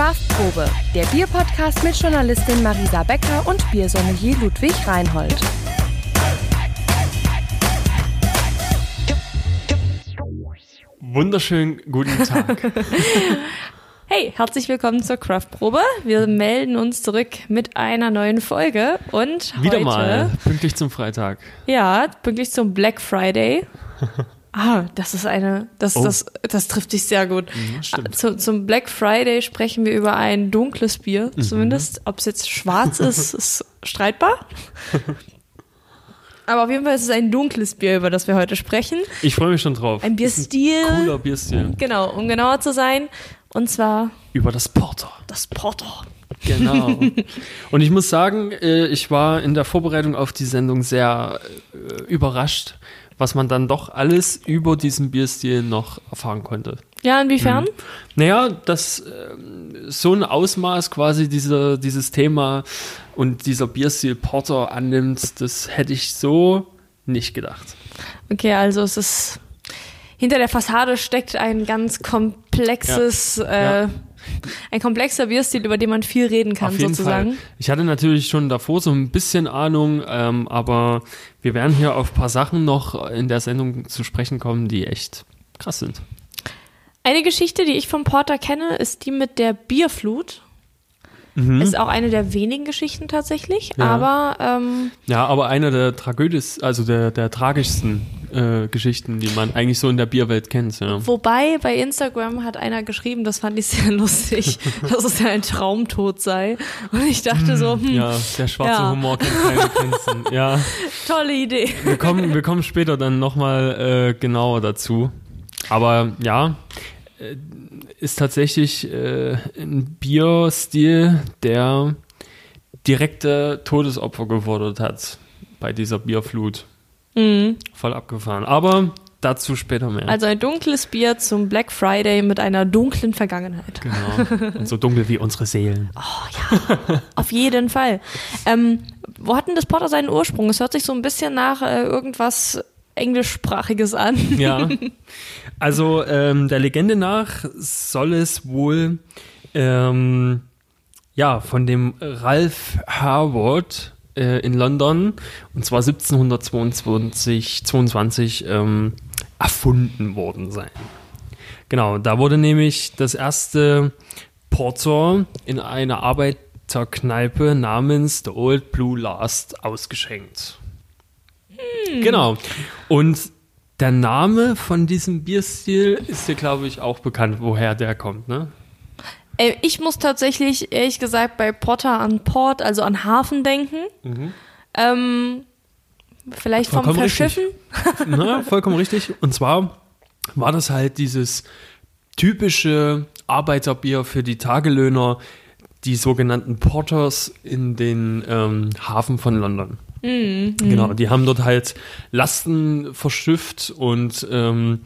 Craftprobe, der Bierpodcast mit Journalistin Marisa Becker und Biersommelier Ludwig Reinhold. Wunderschönen guten Tag. Hey, herzlich willkommen zur Craftprobe. Wir melden uns zurück mit einer neuen Folge und Wieder heute, mal, pünktlich zum Freitag. Ja, pünktlich zum Black Friday. Ah, das ist eine, das, Oh. das, das trifft dich sehr gut. Mhm, stimmt. Zu, zum Black Friday sprechen wir über ein dunkles Bier, Mhm. zumindest. Ob es jetzt schwarz ist, ist streitbar. Aber auf jeden Fall ist es ein dunkles Bier, über das wir heute sprechen. Ich freue mich schon drauf. Ein Bierstil. Cooler Bierstil. Genau, um genauer zu sein. Und zwar Über das Porter. das Porter. Genau. Und ich muss sagen, äh, ich war in der Vorbereitung auf die Sendung sehr äh, überrascht, was man dann doch alles über diesen Bierstil noch erfahren konnte. Ja, inwiefern? Naja, dass ähm, so ein Ausmaß quasi dieser, dieses Thema und dieser Bierstil Porter annimmt, das hätte ich so nicht gedacht. Okay, also es ist hinter der Fassade steckt ein ganz komplexes, Ja. Äh, ein komplexer Bierstil, über den man viel reden kann, sozusagen. Fall. Ich hatte natürlich schon davor so ein bisschen Ahnung, ähm, aber wir werden hier auf ein paar Sachen noch in der Sendung zu sprechen kommen, die echt krass sind. Eine Geschichte, die ich vom Porter kenne, ist die mit der Bierflut. Mhm. Ist auch eine der wenigen Geschichten tatsächlich, Ja. aber ähm, Ja, aber eine der Tragödis, also der, der tragischsten äh, Geschichten, die man eigentlich so in der Bierwelt kennt. Ja. wobei bei Instagram hat einer geschrieben, das fand ich sehr lustig, dass es ja ein Traumtod sei. Und ich dachte so, hm, Ja, der schwarze Ja. Humor kennt keine Grenzen. Ja, tolle Idee. wir kommen, wir kommen später dann nochmal äh, genauer dazu. Aber ja, äh, ist tatsächlich äh, ein Bierstil, der direkte Todesopfer gefordert hat bei dieser Bierflut. Mhm. Voll abgefahren. Aber dazu später mehr. Also ein dunkles Bier zum Black Friday mit einer dunklen Vergangenheit. genau. Und so dunkel wie unsere Seelen. Auf jeden Fall. Ähm, wo hat denn das Porter seinen Ursprung? Es hört sich so ein bisschen nach äh, irgendwas Englischsprachiges an. Ja. Also ähm, der Legende nach soll es wohl ähm, ja von dem Ralph Harvard äh, in London und zwar 1722 22, ähm, erfunden worden sein. Genau, da wurde nämlich das erste Porter in einer Arbeiterkneipe namens The Old Blue Last ausgeschenkt. Genau. Und der Name von diesem Bierstil ist dir, glaube ich, auch bekannt, woher der kommt, ne? Äh, ich muss tatsächlich, ehrlich gesagt, bei Porter an Port, also an Hafen denken. Ähm, vielleicht vom Mhm. Vollkommen richtig. Verschiffen. Na, vollkommen richtig. Und zwar war das halt dieses typische Arbeiterbier für die Tagelöhner, die sogenannten Porters in den ähm, Hafen von London. Genau, die haben dort halt Lasten verschifft und ähm,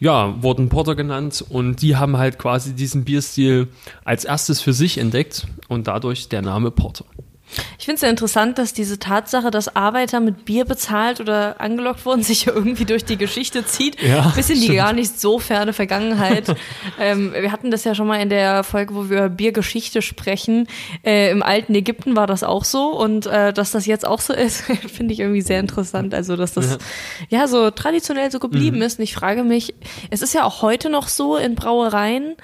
ja, wurden Porter genannt und die haben halt quasi diesen Bierstil als erstes für sich entdeckt und dadurch der Name Porter. Ich finde es ja interessant, dass diese Tatsache, dass Arbeiter mit Bier bezahlt oder angelockt wurden, sich ja irgendwie durch die Geschichte zieht. Ja, Bis in die stimmt. gar nicht so ferne Vergangenheit. ähm, wir hatten das ja schon mal in der Folge, wo wir über Biergeschichte sprechen. Äh, Im alten Ägypten war das auch so und äh, dass das jetzt auch so ist, finde ich irgendwie sehr interessant. Also, dass das ja, so traditionell so geblieben Mhm. ist. Und ich frage mich, es ist ja auch heute noch so in Brauereien,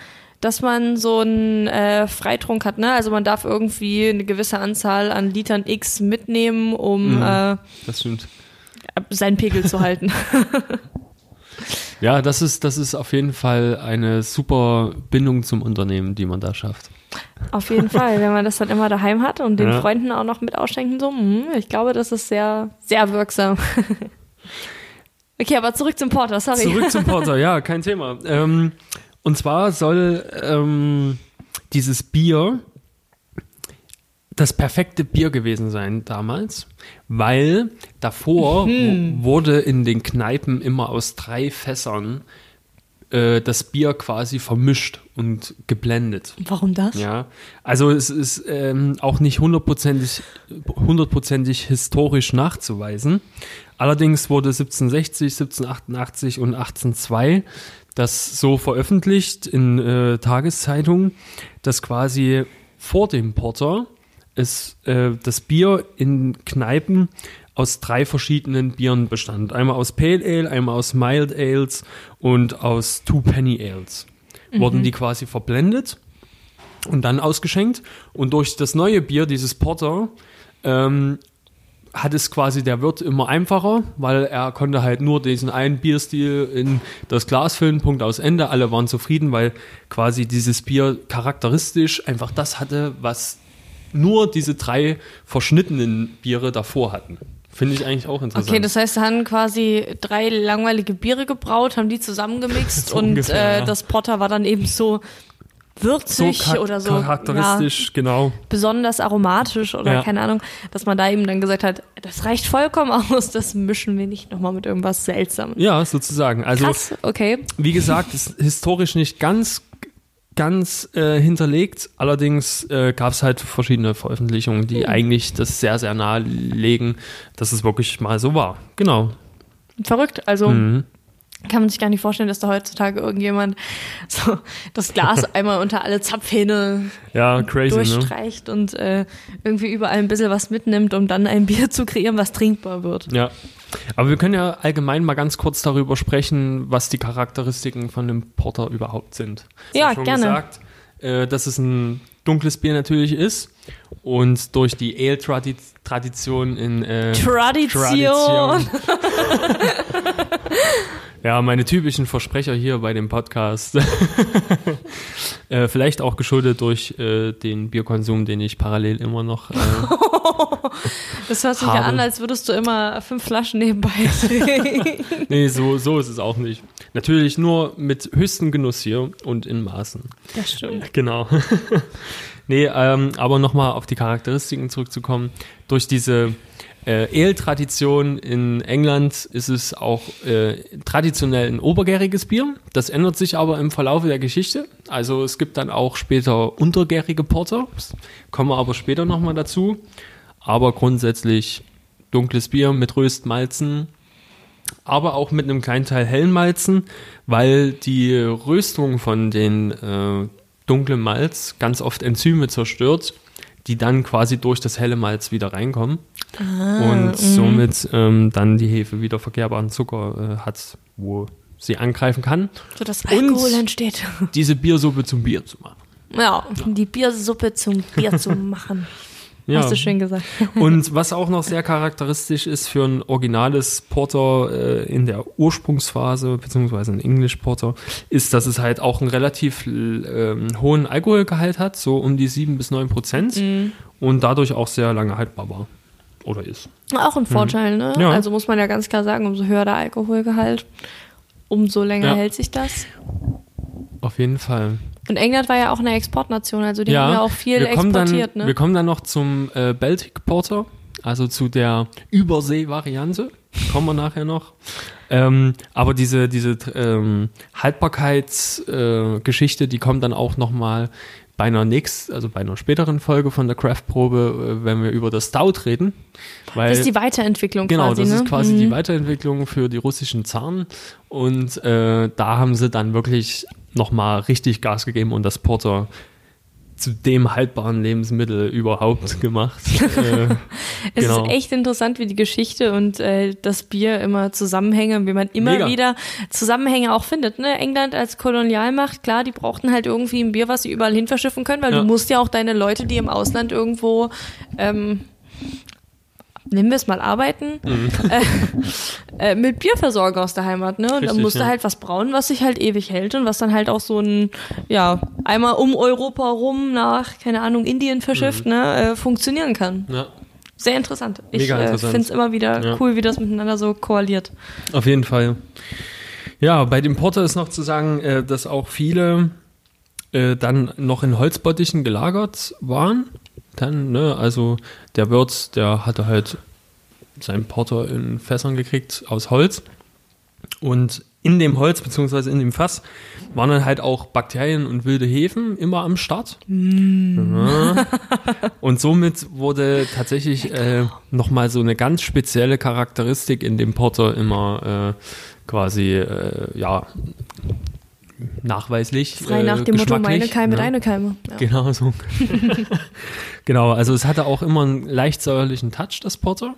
dass man so einen äh, Freitrunk hat, ne? Also man darf irgendwie eine gewisse Anzahl an Litern X mitnehmen, um Mhm. äh, seinen Pegel zu halten. Ja, das ist, das ist auf jeden Fall eine super Bindung zum Unternehmen, die man da schafft. Auf jeden Fall, wenn man das dann immer daheim hat und den Ja. Freunden auch noch mit ausschenken, so, hm, ich glaube, das ist sehr, sehr wirksam. okay, aber zurück zum Porter, sorry. Zurück zum Porter, ja, kein Thema. Ähm, und zwar soll ähm, dieses Bier das perfekte Bier gewesen sein damals, weil davor Mhm. wurde in den Kneipen immer aus drei Fässern äh, das Bier quasi vermischt und geblendet. Warum das? Ja, also es ist ähm, auch nicht hundertprozentig, hundertprozentig historisch nachzuweisen. Allerdings wurde 1760, 1788 und 1802 das so veröffentlicht in äh, Tageszeitungen, dass quasi vor dem Porter es äh, das Bier in Kneipen aus drei verschiedenen Bieren bestand. Einmal aus Pale Ale, einmal aus Mild Ales und aus Two Penny Ales. Wurden die quasi verblendet und dann ausgeschenkt. Und durch das neue Bier, dieses Porter, ähm, hat es quasi der Wirt immer einfacher, weil er konnte halt nur diesen einen Bierstil in das Glas füllen, Punkt aus Ende. Alle waren zufrieden, weil quasi dieses Bier charakteristisch einfach das hatte, was nur diese drei verschnittenen Biere davor hatten. Finde ich eigentlich auch interessant. Okay, das heißt, sie haben quasi drei langweilige Biere gebraut, haben die zusammengemixt So und ungefähr, äh, ja. das Porter war dann eben so würzig char- oder so charakteristisch, genau. Ja, besonders aromatisch oder Ja. keine Ahnung, dass man da eben dann gesagt hat, das reicht vollkommen aus, das mischen wir nicht nochmal mit irgendwas Seltsamem. Ja, sozusagen. Also Krass, okay. wie gesagt, ist historisch nicht ganz ganz äh, hinterlegt. Allerdings äh, gab es halt verschiedene Veröffentlichungen, die eigentlich das sehr, sehr nahelegen, dass es wirklich mal so war. Genau. Verrückt. Also Mhm. Kann man sich gar nicht vorstellen, dass da heutzutage irgendjemand so das Glas einmal unter alle Zapfhähne Ja, crazy, ne? durchstreicht und äh, irgendwie überall ein bisschen was mitnimmt, um dann ein Bier zu kreieren, was trinkbar wird. Ja. Aber wir können ja allgemein mal ganz kurz darüber sprechen, was die Charakteristiken von dem Porter überhaupt sind. Hast Ja, schon gerne. gesagt, äh, dass es ein dunkles Bier natürlich ist und durch die Ale-Tradition in äh, Tradition. ja, meine typischen Versprecher hier bei dem Podcast. äh, vielleicht auch geschuldet durch äh, den Bierkonsum, den ich parallel immer noch. Äh, Das hört sich ja an, als würdest du immer fünf Flaschen nebenbei trinken. nee, so, so ist es auch nicht. Natürlich nur mit höchstem Genuss hier und in Maßen. Das stimmt. Genau. nee, ähm, aber nochmal auf die Charakteristiken zurückzukommen. Durch diese äh, Ale-Tradition in England ist es auch äh, traditionell ein obergäriges Bier. Das ändert sich aber im Verlaufe der Geschichte. Also es gibt dann auch später untergärige Porter. Kommen wir aber später nochmal dazu. Aber grundsätzlich dunkles Bier mit Röstmalzen, aber auch mit einem kleinen Teil hellen Malzen, weil die Röstung von den äh, dunklen Malz ganz oft Enzyme zerstört, die dann quasi durch das helle Malz wieder reinkommen und somit ähm, dann die Hefe wieder verkehrbaren Zucker äh, hat, wo sie angreifen kann, So dass Und- Alkohol entsteht. diese Biersuppe zum Bier zu machen. Ja, die Biersuppe zum Bier zu machen. Ja. Hast du schön gesagt. Und was auch noch sehr charakteristisch ist für ein originales Porter äh, in der Ursprungsphase, beziehungsweise ein English Porter, ist, dass es halt auch einen relativ ähm, hohen Alkoholgehalt hat, so um die 7 bis 9 Prozent und dadurch auch sehr lange haltbar war. Oder ist. Auch ein Vorteil, ne? Ja. Also muss man ja ganz klar sagen, umso höher der Alkoholgehalt, umso länger Ja. hält sich das. Auf jeden Fall. Und England war ja auch eine Exportnation, also die haben ja auch viel exportiert, dann, ne? Wir kommen dann noch zum äh, Baltic Porter, also zu der Übersee-Variante. Kommen wir nachher noch. Ähm, aber diese, diese ähm, Haltbarkeitsgeschichte, äh, die kommt dann auch nochmal bei einer nächsten, also bei einer späteren Folge von der Craft-Probe, äh, wenn wir über das Stout reden. Weil, das ist die Weiterentwicklung Genau, quasi, das ne? ist quasi Mhm. die Weiterentwicklung für die russischen Zaren. Und äh, da haben sie dann wirklich nochmal richtig Gas gegeben und das Porter zu dem haltbaren Lebensmittel überhaupt gemacht. äh, Es genau. ist echt interessant, wie die Geschichte und äh, das Bier immer zusammenhängen, wie man immer Mega. wieder Zusammenhänge auch findet. Ne? England als Kolonialmacht, klar, die brauchten halt irgendwie ein Bier, was sie überall hin verschiffen können, weil Ja. du musst ja auch deine Leute, die im Ausland irgendwo ähm, nehmen wir es mal arbeiten, äh, äh, mit Bier versorgen aus der Heimat, ne? Und dann Mhm. Richtig, musst du ja. halt was brauen, was sich halt ewig hält und was dann halt auch so ein, ja, einmal um Europa rum nach, keine Ahnung, Indien Mhm. verschifft, ne, äh, funktionieren kann. ja, Sehr interessant. Ich äh, finde es immer wieder Ja. cool, wie das miteinander so koaliert. auf jeden Fall. Ja, bei dem Porter ist noch zu sagen, äh, dass auch viele äh, dann noch in Holzbottichen gelagert waren. Dann, ne, also der Wirt, der hatte halt seinen Porter in Fässern gekriegt aus Holz. Und in dem Holz beziehungsweise in dem Fass waren dann halt auch Bakterien und wilde Hefen immer am Start. Ja. Und somit wurde tatsächlich äh, nochmal so eine ganz spezielle Charakteristik in dem Porter immer äh, quasi, äh, ja, nachweislich. Frei nach äh, dem Motto, meine Keime, ne? deine Keime. Ja. Genau so. genau, also es hatte auch immer einen leicht säuerlichen Touch, das Porter.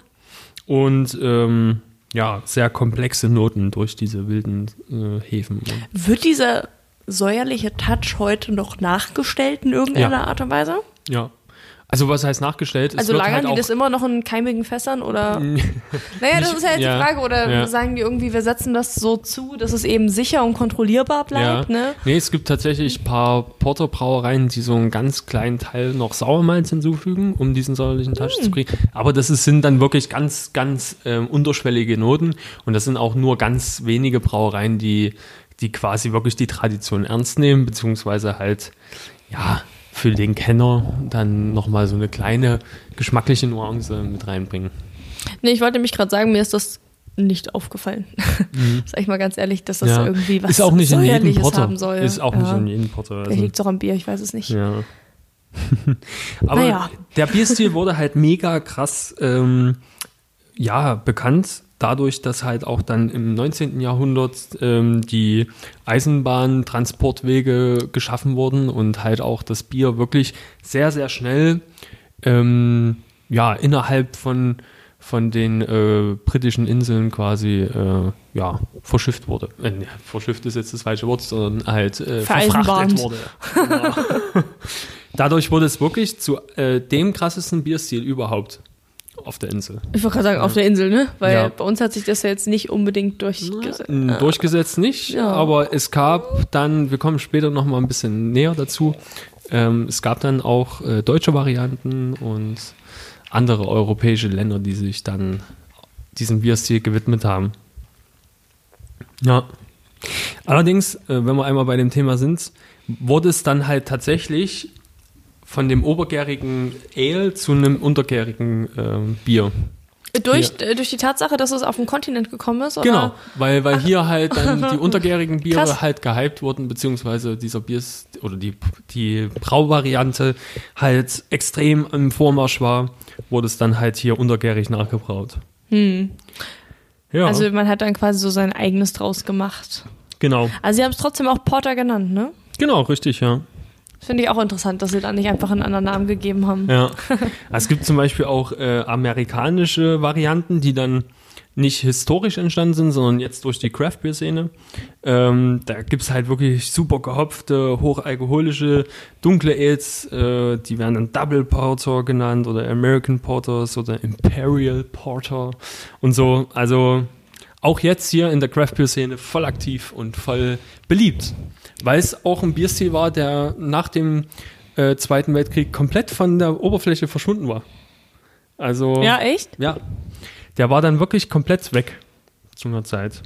Und ähm, ja, sehr komplexe Noten durch diese wilden äh, Hefen. Wird dieser säuerliche Touch heute noch nachgestellt in irgendeiner Ja. Art und Weise? Ja. Also was heißt nachgestellt? Es Also lagern halt die das immer noch in keimigen Fässern oder? naja, das ist ja jetzt ja, die Frage. Oder ja. sagen die irgendwie, wir setzen das so zu, dass es eben sicher und kontrollierbar bleibt, ja. ne? Nee, es gibt tatsächlich ein paar Porterbrauereien, die so einen ganz kleinen Teil noch Sauermalz hinzufügen, um diesen säuerlichen Touch Hm. zu kriegen. Aber das ist, sind dann wirklich ganz, ganz ähm, unterschwellige Noten. Und das sind auch nur ganz wenige Brauereien, die, die quasi wirklich die Tradition ernst nehmen, beziehungsweise halt, ja, für den Kenner dann nochmal so eine kleine geschmackliche Nuance mit reinbringen. Nee, ich wollte mich gerade sagen, mir ist das nicht aufgefallen. Sag ich mal ganz ehrlich, dass das Mhm. Ja. irgendwie was ist auch nicht in jedem Porter. haben soll. Ist auch ja. nicht in jedem Porter. Vielleicht Also, liegt es auch am Bier, ich weiß es nicht. Ja. Aber Naja. der Bierstil wurde halt mega krass ähm, ja, bekannt dadurch, dass halt auch dann im 19. Jahrhundert ähm, die Eisenbahntransportwege geschaffen wurden und halt auch das Bier wirklich sehr, sehr schnell ähm, ja, innerhalb von, von den äh, britischen Inseln quasi äh, ja, verschifft wurde. Äh, ne, verschifft ist jetzt das falsche Wort, sondern halt äh, verfrachtet wurde. Genau. Dadurch wurde es wirklich zu äh, dem krassesten Bierstil überhaupt auf der Insel. Ich wollte gerade sagen, auf der Insel, ne? Weil Ja. bei uns hat sich das ja jetzt nicht unbedingt durchgesetzt. Durchgesetzt nicht, Ja. aber es gab dann, wir kommen später noch mal ein bisschen näher dazu, ähm, es gab dann auch äh, deutsche Varianten und andere europäische Länder, die sich dann diesem Bierstil gewidmet haben. Ja. Allerdings, äh, wenn wir einmal bei dem Thema sind, wurde es dann halt tatsächlich von dem obergärigen Ale zu einem untergärigen ähm, Bier. Durch, äh, durch die Tatsache, dass es auf den Kontinent gekommen ist? Oder? Genau, weil, weil hier halt dann die untergärigen Biere Krass. halt gehypt wurden, beziehungsweise dieser Biers oder die, die Brauvariante halt extrem im Vormarsch war, wurde es dann halt hier untergärig nachgebraut. Ja, Also man hat dann quasi so sein eigenes draus gemacht. genau. Also sie haben es trotzdem auch Porter genannt, ne? Genau, richtig, ja. Finde ich auch interessant, dass sie dann nicht einfach einen anderen Namen gegeben haben. Ja. es gibt zum Beispiel auch äh, amerikanische Varianten, die dann nicht historisch entstanden sind, sondern jetzt durch die Craft Beer Szene. Ähm, da gibt's halt wirklich super gehopfte, hochalkoholische, dunkle Ales. Äh, die werden dann Double Porter genannt oder American Porters oder Imperial Porter und so. Also auch jetzt hier in der Craft Beer Szene voll aktiv und voll beliebt. Weil es auch ein Bierstil war, der nach dem äh, Zweiten Weltkrieg komplett von der Oberfläche verschwunden war. Also Ja, echt? ja, der war dann wirklich komplett weg zu einer Zeit.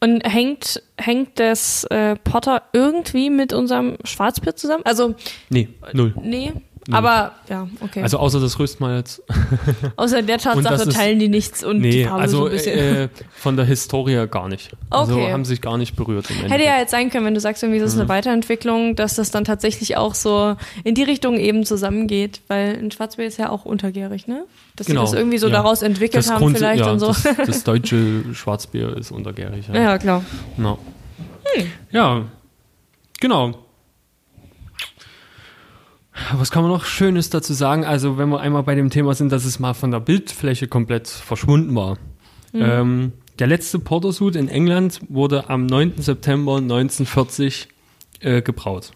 Und hängt, hängt das äh, Porter irgendwie mit unserem Schwarzbier zusammen? Also, Nee, null. nee. Aber ja, okay. Also außer das Röstmalz. Außer der Tatsache teilen die nichts und die Nee, Farbe also so ein bisschen. äh, von der Historie gar nicht. Also Okay. haben sich gar nicht berührt. Hätte ja jetzt sein können, wenn du sagst, irgendwie, das ist Mhm. eine Weiterentwicklung, dass das dann tatsächlich auch so in die Richtung eben zusammengeht, weil ein Schwarzbier ist ja auch untergärig, ne? Dass Genau, sie das irgendwie so ja. daraus entwickelt Das haben Grund- vielleicht ja, und so. Das, das deutsche Schwarzbier ist untergärig. Ja, ja, klar. No. ja genau. Was kann man noch Schönes dazu sagen? Also, wenn wir einmal bei dem Thema sind, dass es mal von der Bildfläche komplett verschwunden war. Ähm, der letzte Portersuit in England wurde am 9. September 1940 äh, gebraut.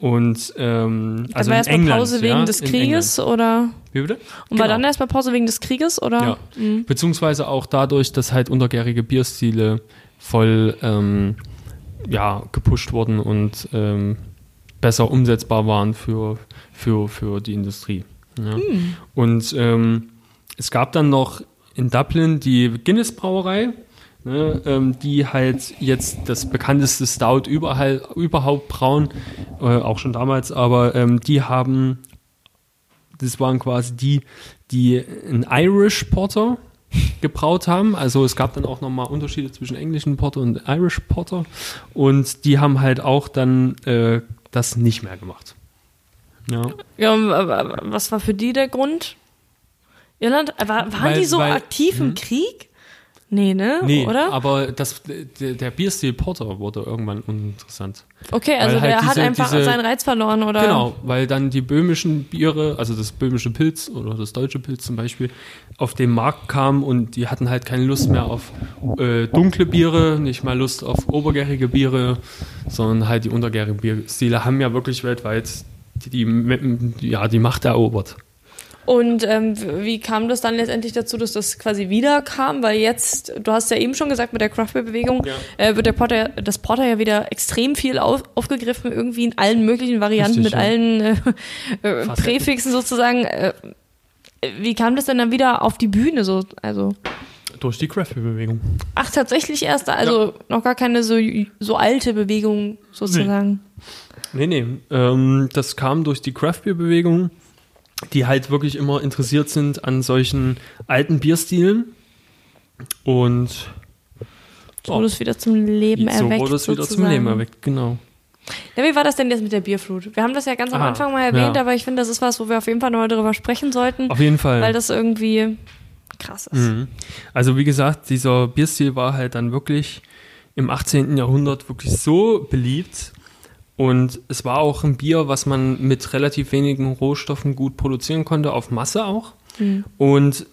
Und ähm, Also also war erstmal England, Pause wegen ja, des Krieges oder? Wie bitte? Und war Genau. dann erstmal Pause wegen des Krieges oder? Ja. Mhm. Beziehungsweise auch dadurch, dass halt untergärige Bierstile voll ähm, ja, gepusht wurden und ähm, besser umsetzbar waren für, für, für die Industrie. Ja. Und ähm, es gab dann noch in Dublin die Guinness Brauerei, ne, ähm, die halt jetzt das bekannteste Stout überall, überhaupt brauen, äh, auch schon damals, aber ähm, die haben, das waren quasi die, die ein Irish Porter gebraut haben. Also es gab dann auch nochmal Unterschiede zwischen englischen Porter und Irish Porter. Und die haben halt auch dann äh, das nicht mehr gemacht. Ja. Ja, was war für die der Grund? Irland, war, waren Weil- die so weil- aktiv im hm? Krieg? Nee, ne? Nee, Oder? aber das, der, der Bierstil Porter wurde irgendwann uninteressant. Okay, also halt der hat diese- einfach diese- seinen Reiz verloren, oder? Genau, weil dann die böhmischen Biere, also das böhmische Pilz oder das deutsche Pilz zum Beispiel, auf den Markt kamen und die hatten halt keine Lust mehr auf äh, dunkle Biere, nicht mal Lust auf obergärige Biere, sondern halt die untergärigen Bierstile haben ja wirklich weltweit die, die, ja, die Macht erobert. Und ähm, wie kam das dann letztendlich dazu, dass das quasi wieder kam? Weil jetzt, du hast ja eben schon gesagt, mit der Craftbeer-Bewegung Ja. äh, wird der Porter, das Porter ja wieder extrem viel auf, aufgegriffen, irgendwie in allen möglichen Varianten, Richtig, mit ja. allen äh, äh. Präfixen sozusagen. Äh, wie kam das denn dann wieder auf die Bühne? So, also, Durch die Craft-Bewegung. ach, tatsächlich erst, also noch gar keine so, so alte Bewegung sozusagen. Nee, nee. Ähm, das kam durch die Craft-Bier-Bewegung, die halt wirklich immer interessiert sind an solchen alten Bierstilen. Und So wurde es wieder zum Leben so erweckt. wurde es wieder zum. Leben erweckt, genau. Ja, wie war das denn jetzt mit der Bierflut? Wir haben das ja ganz am Ah, Anfang mal erwähnt, ja. aber ich finde, das ist was, wo wir auf jeden Fall nochmal darüber sprechen sollten, Auf jeden Fall. weil das irgendwie krass ist. Mhm. Also wie gesagt, dieser Bierstil war halt dann wirklich im 18. Jahrhundert wirklich so beliebt. Und es war auch ein Bier, was man mit relativ wenigen Rohstoffen gut produzieren konnte, auf Masse auch. Und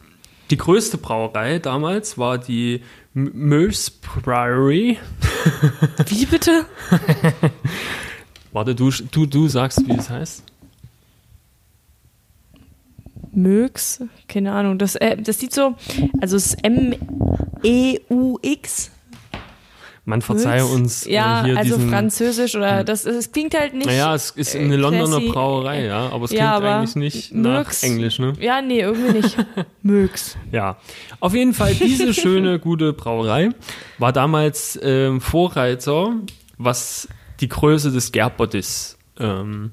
die größte Brauerei damals war die M- Moe's Priory. Wie bitte? Warte, du, du, du sagst, wie es heißt. Mögs? Keine Ahnung. Das, äh, das sieht so, also es ist M-E-U-X. Man verzeihe Mögs? uns äh, Ja, hier also diesen... französisch oder das, es klingt halt nicht. Naja, es ist äh, eine Londoner classy. Brauerei, ja, aber es Ja, klingt aber eigentlich nicht nach Mögs- Englisch, ne? Ja, nee, irgendwie nicht. Mögs. Ja, auf jeden Fall diese schöne, gute Brauerei war damals ähm, Vorreiter, was die Größe des Gärbottichs ähm,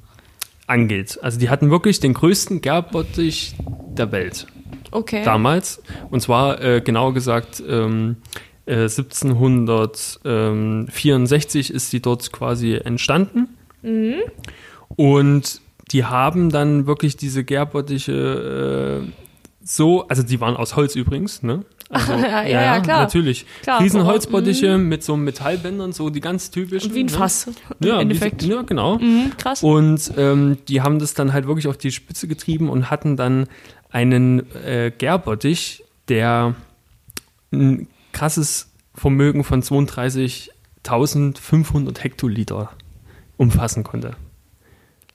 angeht. Also die hatten wirklich den größten Gärbottich der Welt Okay. damals. Und zwar äh, genauer gesagt ähm, äh, 1764 ist die dort quasi entstanden. Und die haben dann wirklich diese Gärbottiche äh, so, also die waren aus Holz übrigens, ne? Also, Ja, ja, ja, klar. Natürlich. Klar, Riesenholzbottiche mit so Metallbändern, so die ganz typischen. Wie ein ne? Fass. Im Ja, Endeffekt. Wie, ja, genau. Mhm, krass. Und ähm, die haben das dann halt wirklich auf die Spitze getrieben und hatten dann einen äh, Gärbottich, der ein krasses Vermögen von 32.500 Hektoliter umfassen konnte.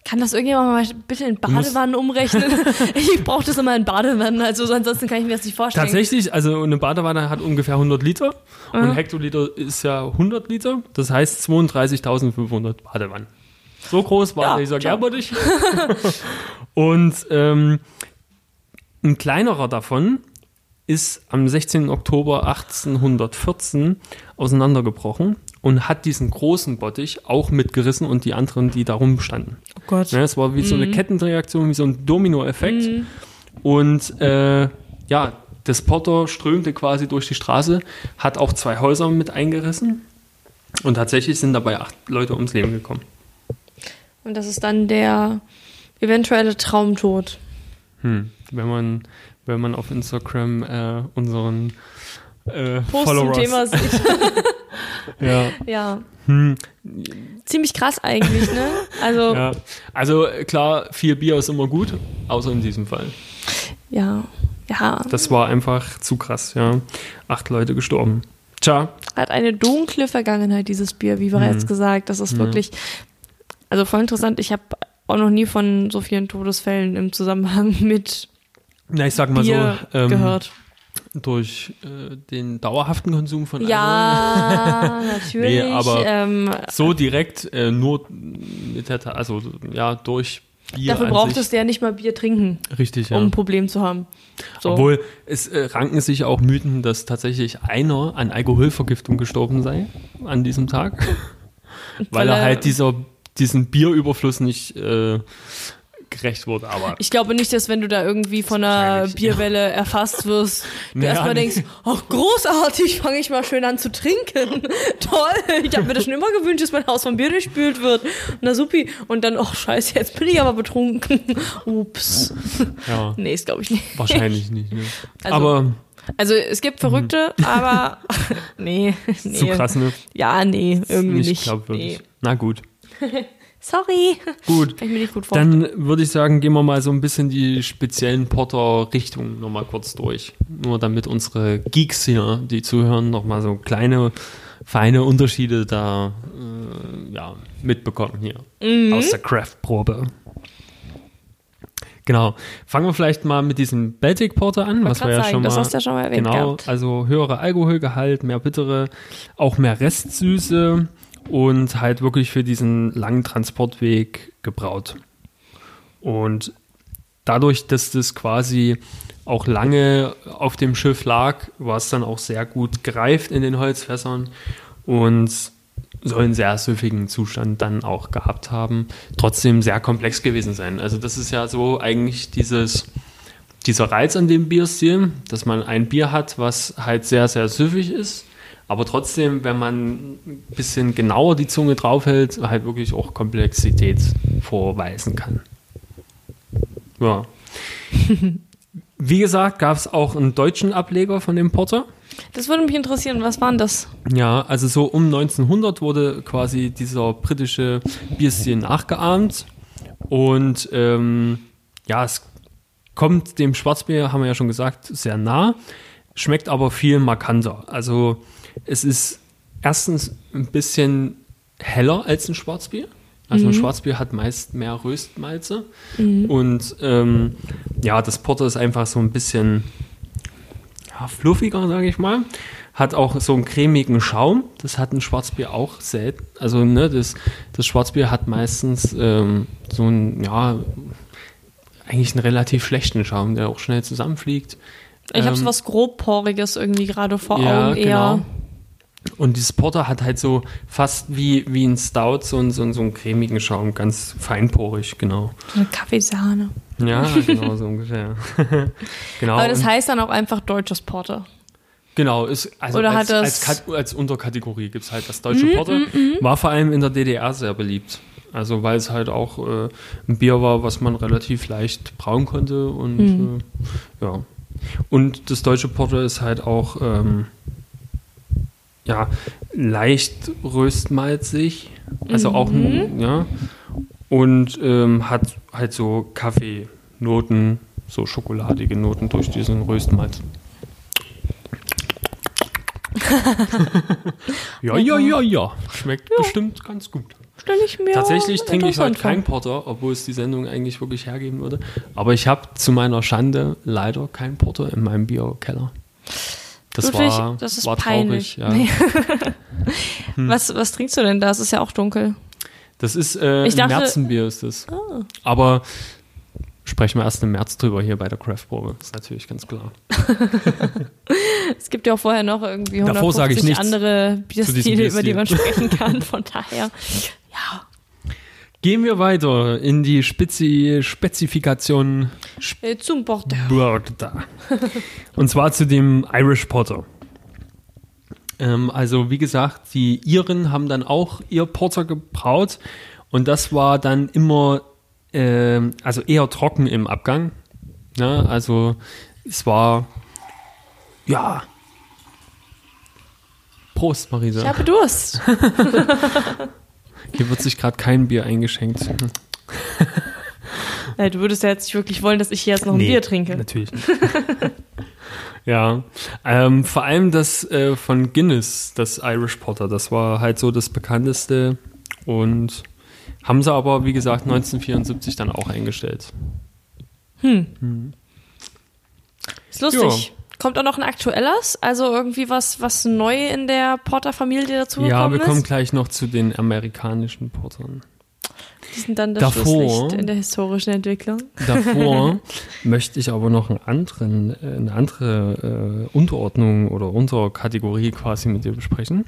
Kann das irgendjemand mal bitte in Badewannen umrechnen? ich brauche das immer in Badewannen, also ansonsten kann ich mir das nicht vorstellen. Tatsächlich, also eine Badewanne hat ungefähr 100 Liter und Hektoliter ist ja 100 Liter, das heißt 32.500 Badewannen. So groß war Ja, dieser. Gärbottich. und ähm, ein kleinerer davon ist am 16. Oktober 1814 auseinandergebrochen und hat diesen großen Bottich auch mitgerissen und die anderen, die darum standen. Oh Gott. Ja, es war wie so eine Kettenreaktion, wie so ein Dominoeffekt. Und äh, ja, das Potter strömte quasi durch die Straße, hat auch zwei Häuser mit eingerissen. Und tatsächlich sind dabei acht Leute ums Leben gekommen. Und das ist dann der eventuelle Traumtod. Hm. Wenn man, wenn man auf Instagram äh, unseren äh, Post zum Followers, Thema sieht. ja, Ja. hm, Ziemlich krass eigentlich, ne? Also, ja. ja. Also klar, viel Bier ist immer gut, außer in diesem Fall. Ja. Das war einfach zu krass, ja. Acht Leute gestorben. Tja, Hat eine dunkle Vergangenheit, dieses Bier, wie bereits Mhm. gesagt. Das ist Ja. wirklich, also voll interessant. Ich habe auch noch nie von so vielen Todesfällen im Zusammenhang mit na ich sag mal Bier so, ähm, gehört. durch äh, den dauerhaften Konsum von Alkohol. Ja, natürlich. Nee, aber ähm, So direkt äh, nur mit der, also ja, durch Bier dafür braucht es der nicht mal Bier trinken, Richtig, ja. um ein Problem zu haben. So. Obwohl, es äh, ranken sich auch Mythen, dass tatsächlich einer an Alkoholvergiftung gestorben sei an diesem Tag. weil er halt dieser, diesen Bierüberfluss nicht äh, gerecht wurde, aber Ich glaube nicht, dass wenn du da irgendwie von einer Bierwelle erfasst wirst, du Naja, erstmal denkst, ach großartig, fange ich mal schön an zu trinken. Toll, ich habe mir das schon immer gewünscht, dass mein Haus vom Bier durchspült wird. Na supi. Und dann, ach scheiße, jetzt bin ich aber betrunken. Ups. ja, Nee, ist glaube ich nicht. wahrscheinlich nicht. Ne? Also, aber Also es gibt Verrückte, aber nee, nee. zu krass, ne? Ja, nee, irgendwie nicht. nicht glaubwürdig. Nee. Na gut. Sorry. Gut. Kann ich mir nicht gut vorstellen. Dann würde ich sagen, gehen wir mal so ein bisschen die speziellen Porter-Richtungen nochmal kurz durch. Nur damit unsere Geeks hier, die zuhören, nochmal so kleine, feine Unterschiede da äh, ja, mitbekommen hier Mhm. aus der Craft-Probe. Genau. Fangen wir vielleicht mal mit diesem Baltic Porter an, was wir ja sagen, schon mal. das hast du ja schon mal erwähnt Genau, gehabt. also höhere Alkoholgehalt, mehr bittere, auch mehr Restsüße und halt wirklich für diesen langen Transportweg gebraut. Und dadurch, dass das quasi auch lange auf dem Schiff lag, war es dann auch sehr gut gereift in den Holzfässern und soll einen sehr süffigen Zustand dann auch gehabt haben. Trotzdem sehr komplex gewesen sein. Also das ist ja so eigentlich dieses, dieser Reiz an dem Bierstil, dass man ein Bier hat, was halt sehr, sehr süffig ist, aber trotzdem, wenn man ein bisschen genauer die Zunge draufhält, halt wirklich auch Komplexität vorweisen kann. Ja. Wie gesagt, gab es auch einen deutschen Ableger von dem Porter. Das würde mich interessieren, was waren das? Ja, also so um 1900 wurde quasi dieser britische Bierstil nachgeahmt. Und ähm, ja, es kommt dem Schwarzbier, haben wir ja schon gesagt, sehr nah, schmeckt aber viel markanter. Also es ist erstens ein bisschen heller als ein Schwarzbier. Also ein Schwarzbier hat meist mehr Röstmalze. Und ähm, ja, das Porter ist einfach so ein bisschen ja, fluffiger, sage ich mal. Hat auch so einen cremigen Schaum. Das hat ein Schwarzbier auch selten. Also ne, das, das Schwarzbier hat meistens ähm, so einen, ja, eigentlich einen relativ schlechten Schaum, der auch schnell zusammenfliegt. Ich habe so Ähm, was grobporiges irgendwie gerade vor ja, Augen eher. genau. Und dieses Porter hat halt so fast wie, wie ein Stout so, einen- so, einen- so einen cremigen Schaum, ganz feinporig, genau. So eine Kaffeesahne. Ja, genau, so ungefähr. genau. Aber das heißt dann auch einfach deutsches Porter. Genau, ist, also Oder als, hat als, Kat- als Unterkategorie gibt es halt das deutsche Porter. War vor allem in der DDR sehr beliebt. Also weil es halt auch äh, ein Bier war, was man relativ leicht brauen konnte und äh, ja. Und das deutsche Porter ist halt auch ähm, ja, leicht röstmalzig, also auch ein, ja, und ähm, hat halt so Kaffeenoten, so schokoladige Noten durch diesen Röstmalz. ja, ja, ja, ja. Schmeckt bestimmt ganz gut. Stelle ich mir Tatsächlich trinke ich heute keinen Porter, obwohl es die Sendung eigentlich wirklich hergeben würde. Aber ich habe zu meiner Schande leider keinen Porter in meinem Bierkeller. Das Ludwig, war, das ist war peinlich. traurig. Ja. Nee. Was, was trinkst du denn da? Es ist ja auch dunkel. Das ist äh, Ich ein dachte- Ah. Märzenbier ist das. Aber sprechen wir erst im März drüber hier bei der Craft-Probe. Ist natürlich ganz klar. Es gibt ja auch vorher noch irgendwie Davor sage ich 150 nichts andere Bierstile, über die man sprechen kann. Von daher, ja, Gehen wir weiter in die Spezi Spezifikation äh, zum Porter. Porter. Und zwar zu dem Irish Porter. Ähm, also wie gesagt, die Iren haben dann auch ihr Porter gebraut und das war dann immer, ähm, also eher trocken im Abgang. Ne? Also es war, ja. Prost, Marisa. Ich habe Durst. Hier wird sich gerade kein Bier eingeschenkt. Äh, Du würdest ja jetzt nicht wirklich wollen, dass ich hier jetzt noch ein Nee, Bier trinke. Natürlich nicht. ja, ähm, vor allem das äh, von Guinness, das Irish Porter, das war halt so das bekannteste und haben sie aber, wie gesagt, 1974 dann auch eingestellt. Ist lustig. Kommt auch noch ein aktuelles? Also irgendwie was, was neu in der Porter-Familie dazu Ja, gekommen wir kommen ist? gleich noch zu den amerikanischen Portern. Die sind dann das Davor- Schlusslicht in der historischen Entwicklung. Davor möchte ich aber noch einen anderen, äh, eine andere äh, Unterordnung oder Unterkategorie quasi mit dir besprechen.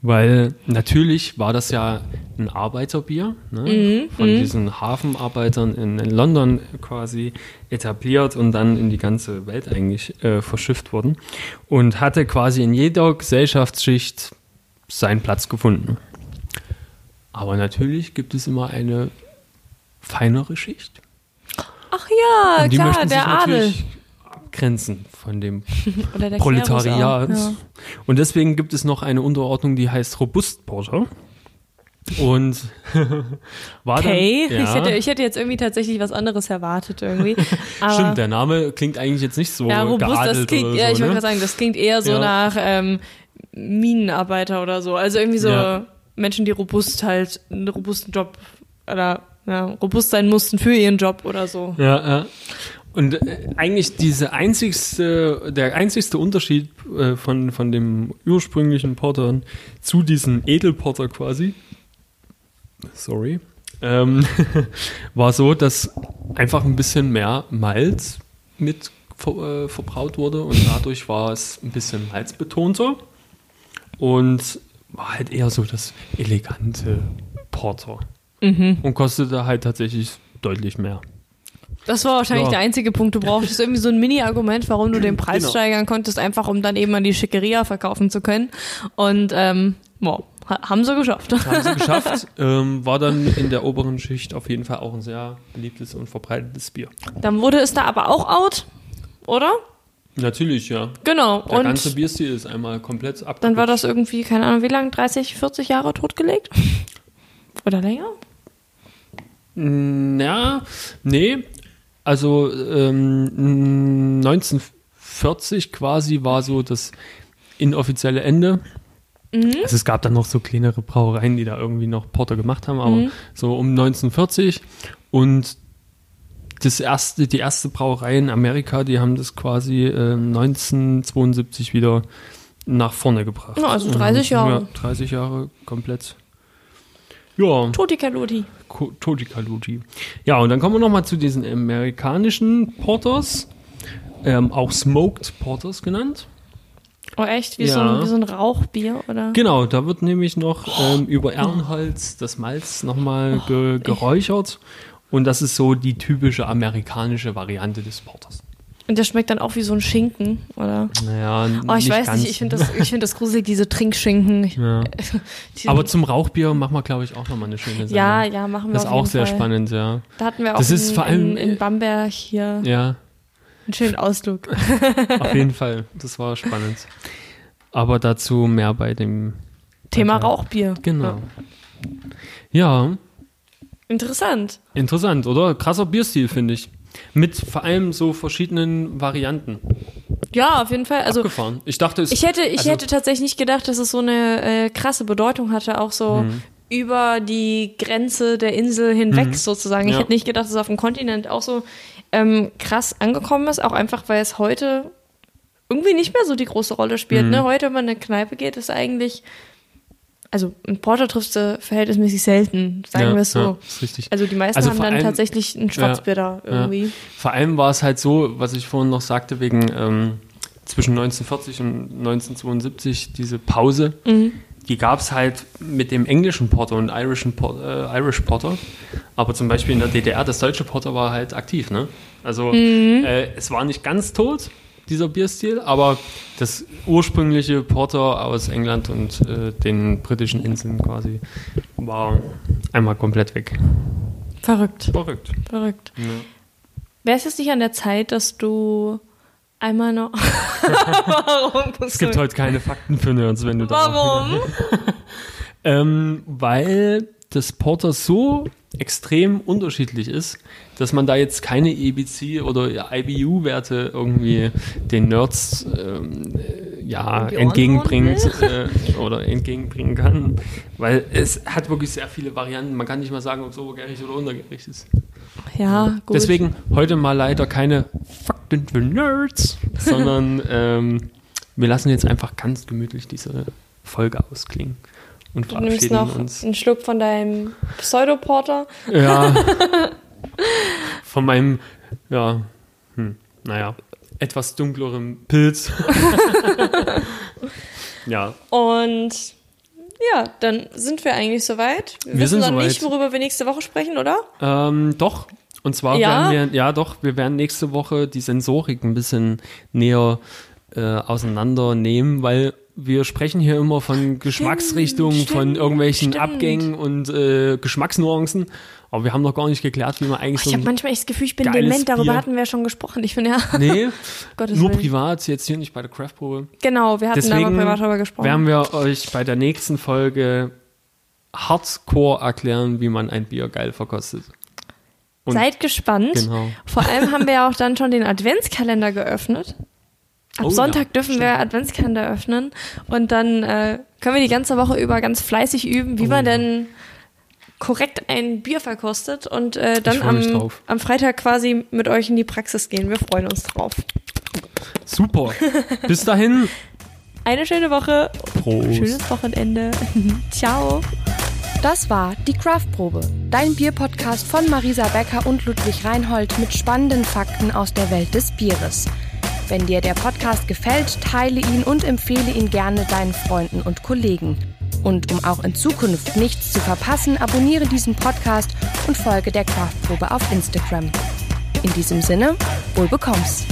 Weil natürlich war das ja ein Arbeiterbier, ne? von diesen Hafenarbeitern in, in London quasi etabliert und dann in die ganze Welt eigentlich äh, verschifft worden. Und hatte quasi in jeder Gesellschaftsschicht seinen Platz gefunden. Aber natürlich gibt es immer eine feinere Schicht. Ach ja, Und die klar, möchten sich der Adel. abgrenzen von dem Proletariat. Ja. Und deswegen gibt es noch eine Unterordnung, die heißt Robustporter. Und war Okay, dann, ja, ich, hätte, ich hätte jetzt irgendwie tatsächlich was anderes erwartet irgendwie. Stimmt, der Name klingt eigentlich jetzt nicht so ja, robust, das klingt, oder ja, ich so, wollte ne? gerade sagen, das klingt eher so Ja. nach ähm, Minenarbeiter oder so. Also irgendwie so Ja. Menschen, die robust halt einen robusten Job oder ja, robust sein mussten für ihren Job oder so. Ja, ja. Und äh, eigentlich diese einzigste, der einzigste Unterschied äh, von, von dem ursprünglichen Porter zu diesem Edelporter quasi, sorry, ähm, war so, dass einfach ein bisschen mehr Malz mit ver, äh, verbraut wurde und dadurch war es ein bisschen malzbetonter und war halt eher so das elegante Porter. Und kostete halt tatsächlich deutlich mehr. Das war wahrscheinlich Ja. der einzige Punkt. Du brauchtest irgendwie so ein Mini-Argument, warum du den Preis Genau. steigern konntest, einfach um dann eben an die Schickeria verkaufen zu können. Und ähm, wow, ha haben sie geschafft. Haben sie geschafft. ähm, war dann in der oberen Schicht auf jeden Fall auch ein sehr beliebtes und verbreitetes Bier. Dann wurde es da aber auch out, oder? Natürlich, ja. Genau. Der Und ganze Bierstil ist einmal komplett abgerutscht. dann war das irgendwie, keine Ahnung, wie lange, 30, 40 Jahre totgelegt? Oder länger? Ja, nee. Also ähm, 1940 quasi war so das inoffizielle Ende. Also es gab dann noch so kleinere Brauereien, die da irgendwie noch Porter gemacht haben, aber so um 1940 und das erste, die erste Brauerei in Amerika, die haben das quasi äh, 1972 wieder nach vorne gebracht. Ja, also 30 Jahre. Ja, 30 Jahre komplett. Ja. Toti Kaloti. Ko- Toti Kaluti. Ja, und dann kommen wir nochmal zu diesen amerikanischen Porters, ähm, auch Smoked Porters genannt. Oh echt? Wie, Ja. so ein, wie so ein Rauchbier, oder? Genau, da wird nämlich noch ähm, über Ehrenholz das Malz nochmal ge geräuchert. Und das ist so die typische amerikanische Variante des Porters. Und der schmeckt dann auch wie so ein Schinken, oder? Naja, Oh, ich weiß ganz. nicht, ich finde das, ich find das gruselig, diese Trinkschinken. Ja. die- Aber zum Rauchbier machen wir, glaube ich, auch nochmal eine schöne Sendung. ja, ja, machen wir Das ist auch sehr Fall. spannend, ja. Da hatten wir auch Das ist in, vor allem- in, in Bamberg hier Ja, einen schönen Ausflug. auf jeden Fall. Das war spannend. Aber dazu mehr bei dem Thema. Rauchbier. Genau. Ja, Interessant. interessant, oder? Krasser Bierstil, finde ich. Mit vor allem so verschiedenen Varianten. Ja, auf jeden Fall. Also Abgefahren. Ich dachte, es ich hätte, ich also- hätte tatsächlich nicht gedacht, dass es so eine äh, krasse Bedeutung hatte, auch so Mhm. über die Grenze der Insel hinweg Mhm. sozusagen. Ich Ja. hätte nicht gedacht, dass es auf dem Kontinent auch so ähm, krass angekommen ist, auch einfach, weil es heute irgendwie nicht mehr so die große Rolle spielt. Mhm. Ne? Heute, wenn man in eine Kneipe geht, ist eigentlich, also ein Porter triffst du verhältnismäßig selten, sagen ja, wir es so. Ja, ist richtig. Also die meisten Also haben dann allem- tatsächlich ein Schwarzbier da irgendwie. Vor allem war es halt so, was ich vorhin noch sagte, wegen ähm, zwischen 1940 und 1972 diese Pause. Mhm. Die gab es halt mit dem englischen Porter und irischen Por äh, Irish Porter. Aber zum Beispiel in der DDR, das deutsche Porter war halt aktiv. Ne? Also Mhm. äh, es war nicht ganz tot, dieser Bierstil, aber das ursprüngliche Porter aus England und äh, den britischen Inseln quasi war einmal komplett weg. Verrückt, Verrückt. verrückt. Ja. Wäre es jetzt nicht an der Zeit, dass du einmal noch. Warum? Es gibt heute keine Fakten für Nerds, wenn du da Warum? Ähm, weil das Porter so extrem unterschiedlich ist, dass man da jetzt keine EBC oder IBU-Werte irgendwie den Nerds ähm, äh, ja, entgegenbringt äh, oder entgegenbringen kann. Weil es hat wirklich sehr viele Varianten. Man kann nicht mal sagen, ob es obergärig oder untergärig ist. Ja, gut. Deswegen heute mal leider keine Fakten für Nerds, sondern ähm, wir lassen jetzt einfach ganz gemütlich diese Folge ausklingen und Du nimmst noch uns. einen Schluck von deinem Pseudoporter. Ja. Von meinem, ja, hm, naja, etwas dunklerem Pilz. ja, Und ja, dann sind wir eigentlich soweit. Wir, Wir wissen sind noch soweit. nicht, worüber wir nächste Woche sprechen, oder? ähm, doch. Und zwar Ja? werden wir, ja doch, wir werden nächste Woche die Sensorik ein bisschen näher äh, auseinandernehmen, weil wir sprechen hier immer von Geschmacksrichtungen, von stimmt, irgendwelchen stimmt. Abgängen und äh, Geschmacksnuancen. Aber wir haben noch gar nicht geklärt, wie man eigentlich Ich so habe manchmal echt das Gefühl, ich bin dement. Darüber Bier. hatten wir ja schon gesprochen. Ich finde ja, Nee, nur Willen. privat, jetzt hier nicht bei der Craftprobe. genau, wir hatten da Deswegen mal privat darüber gesprochen. werden wir euch bei der nächsten Folge hardcore erklären, wie man ein Bier geil verkostet. Und- Seid gespannt. Genau. Vor allem haben wir ja auch dann schon den Adventskalender geöffnet. Ab Oh ja, Sonntag dürfen wir Adventskalender öffnen und dann äh, können wir die ganze Woche über ganz fleißig üben, wie Oh man ja. denn korrekt ein Bier verkostet und äh, dann am, am Freitag quasi mit euch in die Praxis gehen. Wir freuen uns drauf. Super. Bis dahin. Eine schöne Woche, Prost. schönes Wochenende. Ciao. Das war die Craftprobe, dein Bierpodcast von Marisa Becker und Ludwig Reinhold mit spannenden Fakten aus der Welt des Bieres. Wenn dir der Podcast gefällt, teile ihn und empfehle ihn gerne deinen Freunden und Kollegen. Und um auch in Zukunft nichts zu verpassen, abonniere diesen Podcast und folge der Craftprobe auf Instagram. In diesem Sinne, wohl bekomm's.